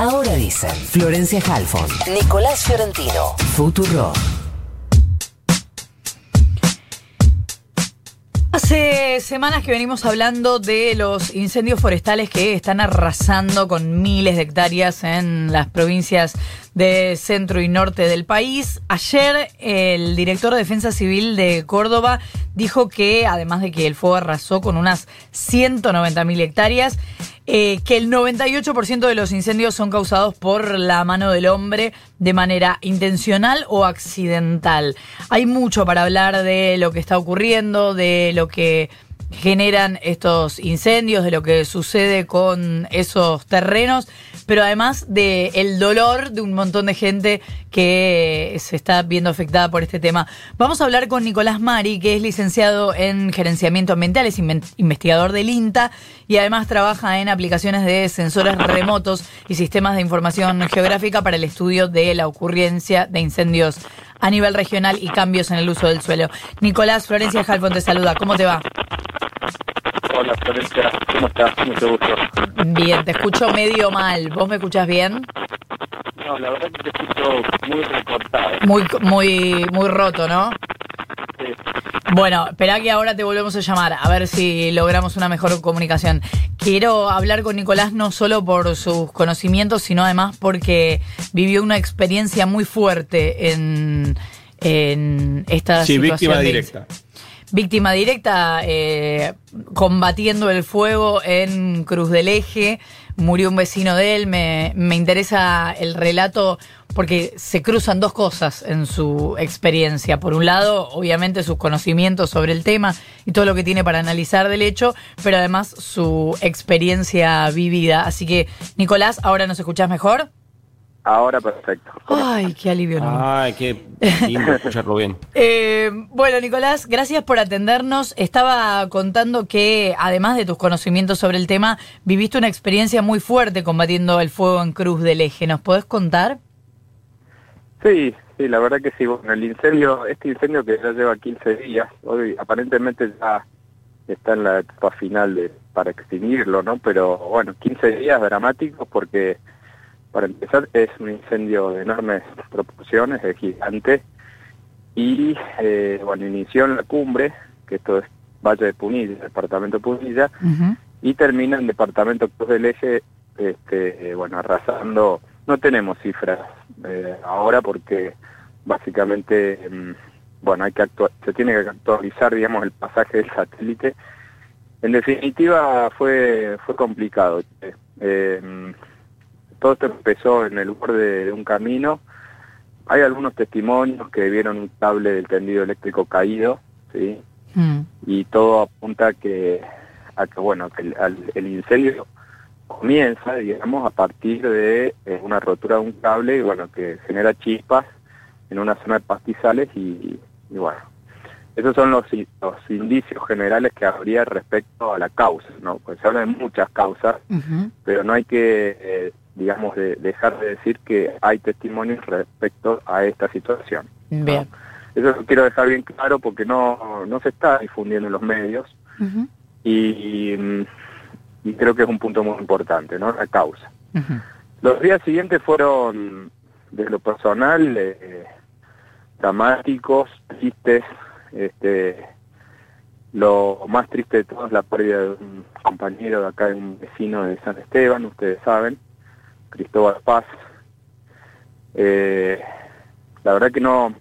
Ahora dicen Florencia Halfon, Nicolás Fiorentino, Futuro. Hace semanas que venimos hablando de los incendios forestales que están arrasando con miles de hectáreas en las provincias de centro y norte del país. Ayer el director de Defensa Civil de Córdoba dijo que además de que el fuego arrasó con unas 190 mil hectáreas, eh, que el 98% de los incendios son causados por la mano del hombre de manera intencional o accidental. Hay mucho para hablar de lo que está ocurriendo, de lo que generan estos incendios, de lo que sucede con esos terrenos, pero además de el dolor de un montón de gente que se está viendo afectada por este tema. Vamos a hablar con Nicolás Mari, que es licenciado en gerenciamiento ambiental, es investigador del INTA y además trabaja en aplicaciones de sensores remotos y sistemas de información geográfica para el estudio de la ocurrencia de incendios a nivel regional y cambios en el uso del suelo. Nicolás Florencia Jalfón te saluda, ¿cómo te va? Hola Florencia, ¿cómo estás? Mucho gusto. Bien, te escucho medio mal. ¿Vos me escuchás bien? No, la verdad que te escucho muy recortado. Muy, muy, muy roto, ¿no? Sí. Bueno, espera que ahora te volvemos a llamar, a ver si logramos una mejor comunicación. Quiero hablar con Nicolás no solo por sus conocimientos, sino además porque vivió una experiencia muy fuerte en, en esta Sí, situación. víctima de- directa. Víctima directa, eh, combatiendo el fuego en Cruz del Eje, murió un vecino de él, me, me interesa el relato porque se cruzan dos cosas en su experiencia. Por un lado, obviamente sus conocimientos sobre el tema y todo lo que tiene para analizar del hecho, pero además su experiencia vivida. Así que, Nicolás, ¿ahora nos escuchás mejor? Ahora perfecto. ¿Cómo Ay, qué alivio. ¿no? Ay, qué lindo escucharlo bien. Eh, bueno, Nicolás, gracias por atendernos. Estaba contando que, además de tus conocimientos sobre el tema, viviste una experiencia muy fuerte combatiendo el fuego en Cruz del Eje. ¿Nos podés contar? Sí, sí, la verdad que sí. Bueno, el incendio, este incendio que ya lleva 15 días, hoy aparentemente ya está en la etapa final de para extinguirlo, ¿no? Pero bueno, 15 días dramáticos porque, para empezar, es un incendio de enormes proporciones, es gigante, y eh, bueno, inició en la cumbre, que esto es Valle de Punilla, departamento de Punilla, y termina en departamento Cruz del Eje, este, eh, bueno, arrasando, no tenemos cifras eh, ahora porque básicamente, mm, bueno, hay que actua- se tiene que actualizar, digamos, el pasaje del satélite. En definitiva, fue fue complicado. Eh, todo esto empezó en el borde de un camino. Hay algunos testimonios que vieron un cable del tendido eléctrico caído, ¿sí? Mm. y todo apunta a que, a que bueno, que el, al- el incendio comienza, digamos, a partir de eh, una rotura de un cable y bueno, que genera chispas en una zona de pastizales y, y bueno, esos son los, los indicios generales que habría respecto a la causa, ¿no? Pues se habla de muchas causas, pero no hay que, eh, digamos, de- dejar de decir que hay testimonios respecto a esta situación. Bien. Eso lo quiero dejar bien claro porque no, no se está difundiendo en los medios y, mm, y creo que es un punto muy importante, ¿no? La causa. Los días siguientes fueron, desde lo personal, eh, dramáticos, tristes. Este, lo más triste de todo es la pérdida de un compañero de acá, de un vecino de San Esteban, ustedes saben, Cristóbal Paz. Eh, la verdad que no,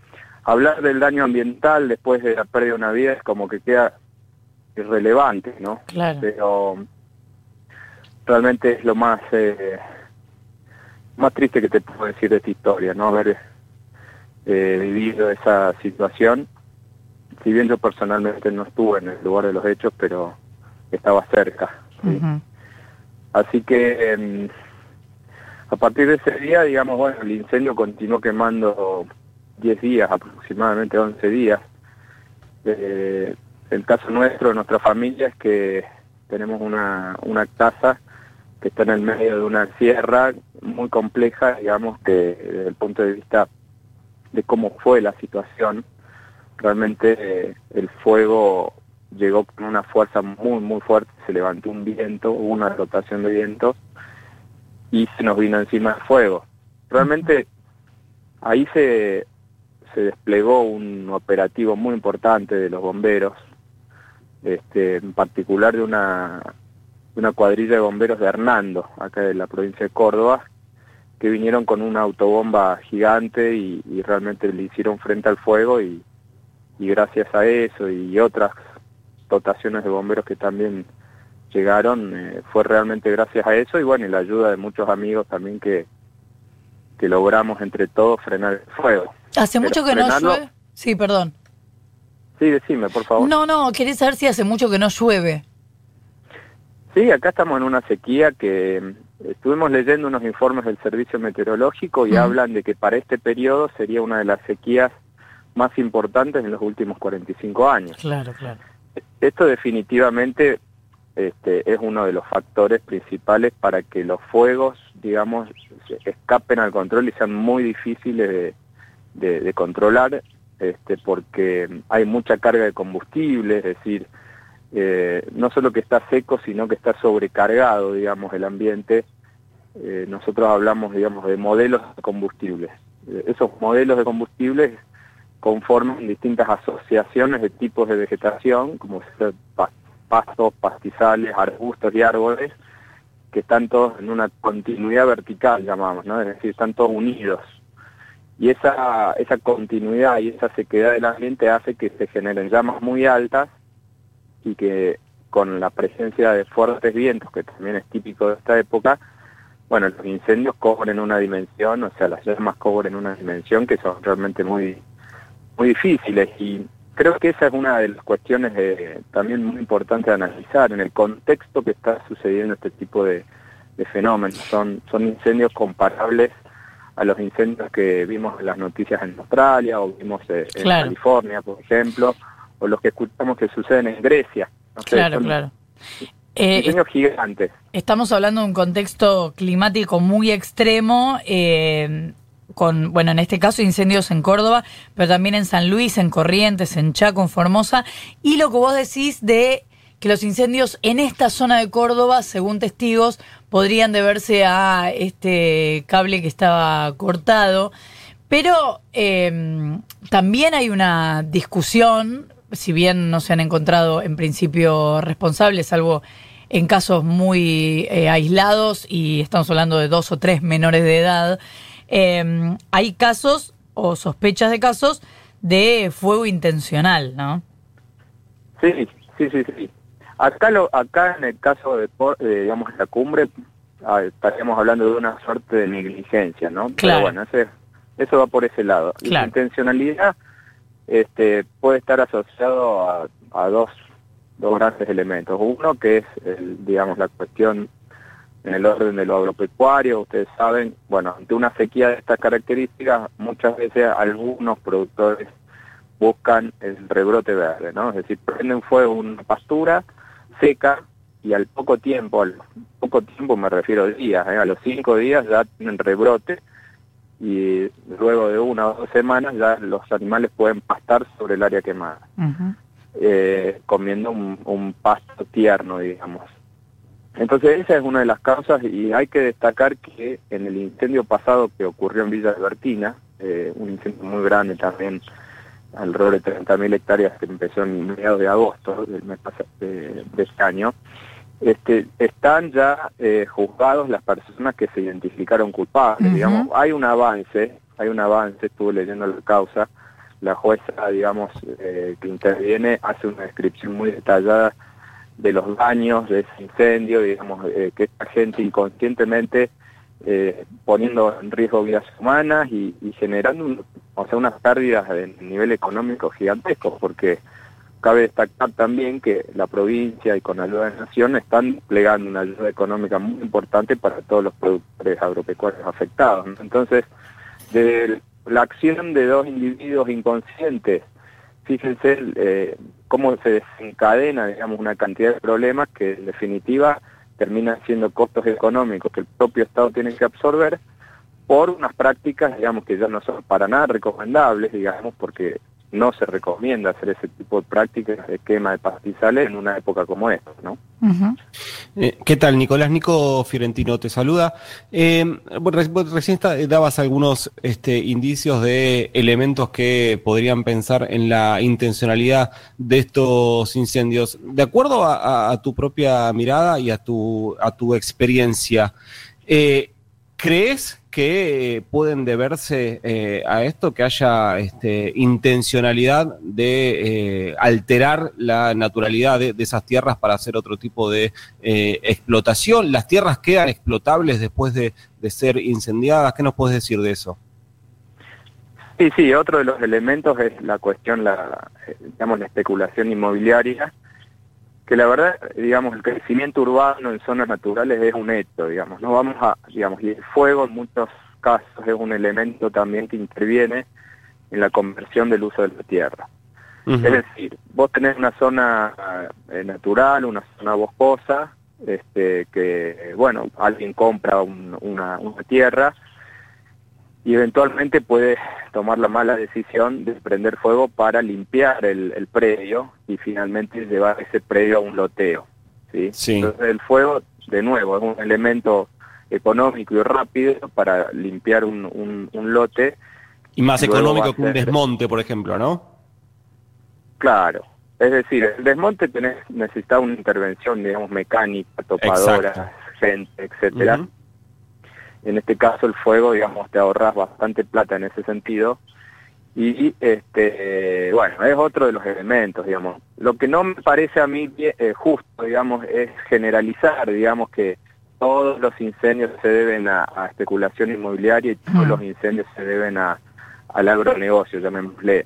hablar del daño ambiental después de la pérdida de una vida es como que queda irrelevante, ¿no? Claro. Pero realmente es lo más eh, más triste que te puedo decir de esta historia, ¿no? Haber eh, vivido esa situación. Si bien yo personalmente no estuve en el lugar de los hechos, pero estaba cerca. Así que em, a partir de ese día, digamos, bueno, el incendio continuó quemando 10 días, aproximadamente 11 días. Eh, el caso nuestro, de nuestra familia, es que tenemos una, una casa que está en el medio de una sierra muy compleja, digamos, que desde el punto de vista de cómo fue la situación, realmente eh, el fuego llegó con una fuerza muy, muy fuerte, se levantó un viento, hubo una rotación de vientos, y se nos vino encima el fuego. Realmente ahí se, se desplegó un operativo muy importante de los bomberos, este, en particular de una, una cuadrilla de bomberos de Hernando, acá de la provincia de Córdoba, que vinieron con una autobomba gigante y, realmente le hicieron frente al fuego y, y gracias a eso y otras dotaciones de bomberos que también llegaron, eh, fue realmente gracias a eso y bueno, y la ayuda de muchos amigos también que, que logramos entre todos frenar el fuego. ¿Hace mucho que no llueve? Sí, perdón. Sí, decime, por favor. No, no, quería saber si hace mucho que no llueve. Sí, acá estamos en una sequía que mm, estuvimos leyendo unos informes del servicio meteorológico y hablan de que para este periodo sería una de las sequías más importantes en los últimos 45 años. Claro, claro. Esto definitivamente este, es uno de los factores principales para que los fuegos, digamos, escapen al control y sean muy difíciles de, controlar, este, porque hay mucha carga de combustible, es decir, eh, no solo que está seco, sino que está sobrecargado, digamos, el ambiente. Eh, nosotros hablamos, digamos, de modelos de combustibles. Eh, esos modelos de combustibles conforman distintas asociaciones de tipos de vegetación, como pastos, pastizales, arbustos y árboles, que están todos en una continuidad vertical, llamamos, ¿no? Es decir, están todos unidos. Y esa, esa continuidad y esa sequedad del ambiente hace que se generen llamas muy altas y que con la presencia de fuertes vientos, que también es típico de esta época, bueno, los incendios cobren una dimensión, o sea, las llamas cobren una dimensión que son realmente muy muy difíciles y creo que esa es una de las cuestiones también muy importantes de analizar en el contexto que está sucediendo este tipo de, fenómenos. Son, son incendios comparables a los incendios que vimos en las noticias en Australia o vimos eh, en California, por ejemplo, o los que escuchamos que suceden en Grecia. claro, claro. Incendios eh, gigantes. Estamos hablando de un contexto climático muy extremo. Eh, con, bueno, en este caso incendios en Córdoba, pero también en San Luis, en Corrientes, en Chaco, en Formosa, y lo que vos decís de que los incendios en esta zona de Córdoba, según testigos, podrían deberse a este cable que estaba cortado. Pero em, también hay una discusión, si bien no se han encontrado en principio responsables, salvo en casos muy eh, aislados, y estamos hablando de dos o tres menores de edad, eh, hay casos o sospechas de casos de fuego intencional, ¿no? Sí, sí, sí, sí. Acá, lo, acá en el caso de, digamos, la cumbre, ah, estaríamos hablando de una suerte de negligencia, ¿no? Claro. Pero bueno, eso va por ese lado. La intencionalidad este, puede estar asociado a, a dos, dos grandes elementos. Uno que es, el, digamos, la cuestión en el orden de lo agropecuario, ustedes saben, bueno, ante una sequía de estas características, muchas veces algunos productores buscan el rebrote verde, ¿no? Es decir, prenden fuego una pastura seca y al poco tiempo, al poco tiempo me refiero a días, ¿eh? a los cinco días ya tienen rebrote y luego de una o dos semanas ya los animales pueden pastar sobre el área quemada, eh, comiendo un, un pasto tierno, digamos. Entonces esa es una de las causas y hay que destacar que en el incendio pasado que ocurrió en Villa Albertina, eh, un incendio muy grande también, alrededor de 30.000 hectáreas que empezó en mediados de agosto del mes de, de este año, este, están ya eh, juzgados las personas que se identificaron culpables. Digamos, hay un avance, hay un avance, estuve leyendo la causa, la jueza, digamos, eh, que interviene hace una descripción muy detallada de los daños de ese incendio, digamos, eh, que esta gente inconscientemente eh, poniendo en riesgo vidas humanas y, generando o sea, unas pérdidas de nivel económico gigantescos, porque cabe destacar también que la provincia y con la ayuda de la Nación están desplegando una ayuda económica muy importante para todos los productores agropecuarios afectados. Entonces, de la acción de dos individuos inconscientes, fíjense eh, cómo se desencadena, digamos, una cantidad de problemas que en definitiva terminan siendo costos económicos que el propio Estado tiene que absorber por unas prácticas, digamos, que ya no son para nada recomendables, digamos, porque no se recomienda hacer ese tipo de prácticas de quema de pastizales en una época como esta, ¿no? Eh, ¿Qué tal, Nicolás? Nico Fiorentino te saluda. Eh, recién dabas algunos este, indicios de elementos que podrían pensar en la intencionalidad de estos incendios. De acuerdo a, tu propia mirada y a tu, a tu experiencia, eh, ¿crees que pueden deberse eh, a esto, que haya este, intencionalidad de eh, alterar la naturalidad de, esas tierras para hacer otro tipo de eh, explotación. ¿Las tierras quedan explotables después de, ser incendiadas? ¿Qué nos puedes decir de eso? Sí, sí, otro de los elementos es la cuestión, la, digamos, la especulación inmobiliaria que la verdad, digamos, el crecimiento urbano en zonas naturales es un hecho, digamos, no vamos a, digamos, y el fuego en muchos casos es un elemento también que interviene en la conversión del uso de la tierra. Es decir, vos tenés una zona eh, natural, una zona boscosa, este, que, bueno, alguien compra una, una tierra y eventualmente puede tomar la mala decisión de prender fuego para limpiar el, predio y finalmente llevar ese predio a un loteo. ¿sí? Entonces el fuego, de nuevo, es un elemento económico y rápido para limpiar un, un, lote. Y más económico que un desmonte, por ejemplo, ¿no? Claro. Es decir, el desmonte tenés, necesita una intervención, digamos, mecánica, topadora, gente, etcétera en este caso el fuego, digamos, te ahorras bastante plata en ese sentido. Y este bueno, es otro de los elementos, digamos. Lo que no me parece a mí eh, justo, digamos, es generalizar, digamos, que todos los incendios se deben a, especulación inmobiliaria y todos los incendios se deben a, al agronegocio, llamémosle.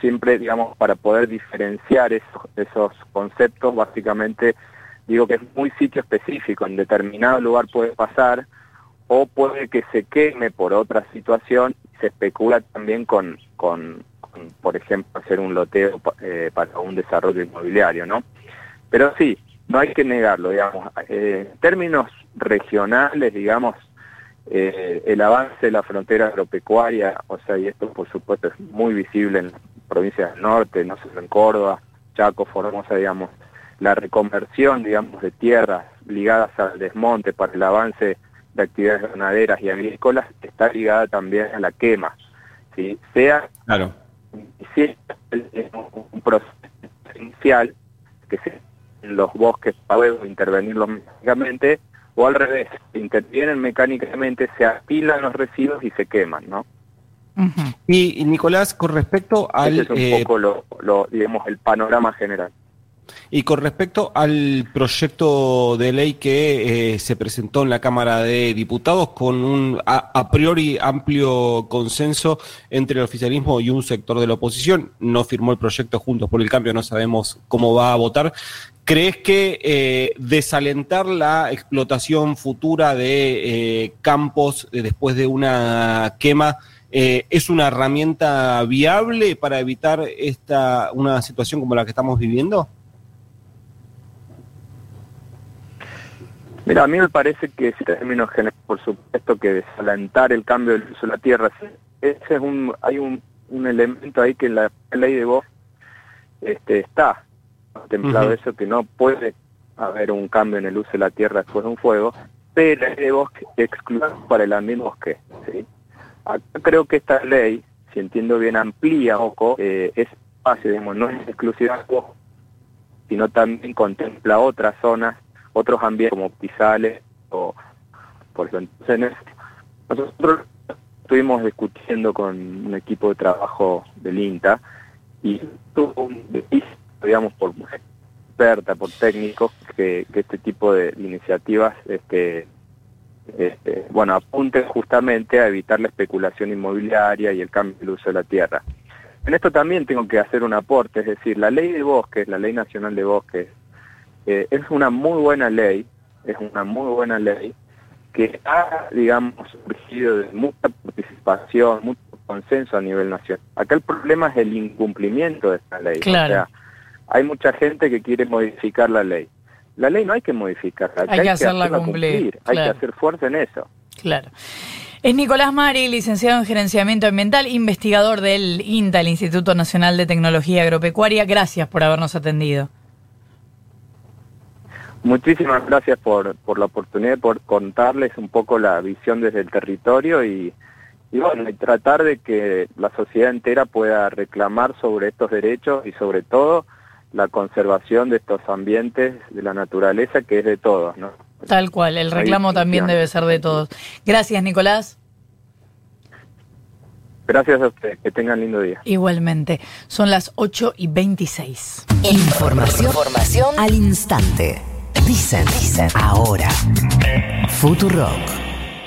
Siempre, digamos, para poder diferenciar esos, esos conceptos, básicamente digo que es muy sitio específico, en determinado lugar puede pasar, o puede que se queme por otra situación. Se especula también con, con, por ejemplo, hacer un loteo eh, para un desarrollo inmobiliario, ¿no? Pero sí, no hay que negarlo, digamos. Eh, en términos regionales, digamos, eh, el avance de la frontera agropecuaria, o sea, y esto por supuesto es muy visible en provincias del norte, no solo en Córdoba, Chaco, Formosa, digamos, la reconversión, digamos, de tierras ligadas al desmonte para el avance de actividades ganaderas y agrícolas está ligada también a la quema. ¿sí? Sea claro. un proceso inicial que se en los bosques para intervenirlos mecánicamente, o al revés, intervienen mecánicamente, se apilan los residuos y se queman, ¿no? y, Nicolás, con respecto al... Ese es un eh, poco lo, digamos, el panorama general. Y con respecto al proyecto de ley que eh, se presentó en la Cámara de Diputados con un a, priori amplio consenso entre el oficialismo y un sector de la oposición, no firmó el proyecto Juntos por el Cambio, no sabemos cómo va a votar. ¿Crees que eh, desalentar la explotación futura de eh, campos después de una quema es una herramienta viable para evitar esta una situación como la que estamos viviendo? Mira, a mí me parece que en términos generales, por supuesto que desalentar el cambio del uso de la tierra, ese es un, hay un, un elemento ahí que en la ley de voz este, está contemplado eso, que no puede haber un cambio en el uso de la tierra después de un fuego, pero la ley de bosque excluye para el ambiente bosque. ¿sí? Acá creo que esta ley, si entiendo bien, amplía un poco eh, ese espacio, digamos, no es exclusiva sino también contempla otras zonas otros ambientes como Pizales o por ejemplo nosotros estuvimos discutiendo con un equipo de trabajo del INTA y tuvo un digamos por experta por técnicos que, este tipo de iniciativas este, este, bueno apunten justamente a evitar la especulación inmobiliaria y el cambio del uso de la tierra. En esto también tengo que hacer un aporte, es decir, la ley de bosques, la ley nacional de bosques, eh, es una muy buena ley, es una muy buena ley que ha, digamos, surgido de mucha participación, mucho consenso a nivel nacional. Acá el problema es el incumplimiento de esta ley. O sea, hay mucha gente que quiere modificar la ley. La ley no hay que modificarla, hay, que, hacerla cumplir. Hay que hacer fuerza en eso. Claro. Es Nicolás Mari, licenciado en Gerenciamiento Ambiental, investigador del INTA, el Instituto Nacional de Tecnología Agropecuaria. Gracias por habernos atendido. Muchísimas gracias por, por la oportunidad, por contarles un poco la visión desde el territorio y, y bueno, y tratar de que la sociedad entera pueda reclamar sobre estos derechos y sobre todo la conservación de estos ambientes de la naturaleza que es de todos, ¿no? Tal cual, el reclamo también debe ser de todos. Gracias, Nicolás. Gracias a ustedes, que tengan lindo día. Igualmente, son las 8 y 26. Información, Información al instante. Dicen, dicen, ahora. Futurock.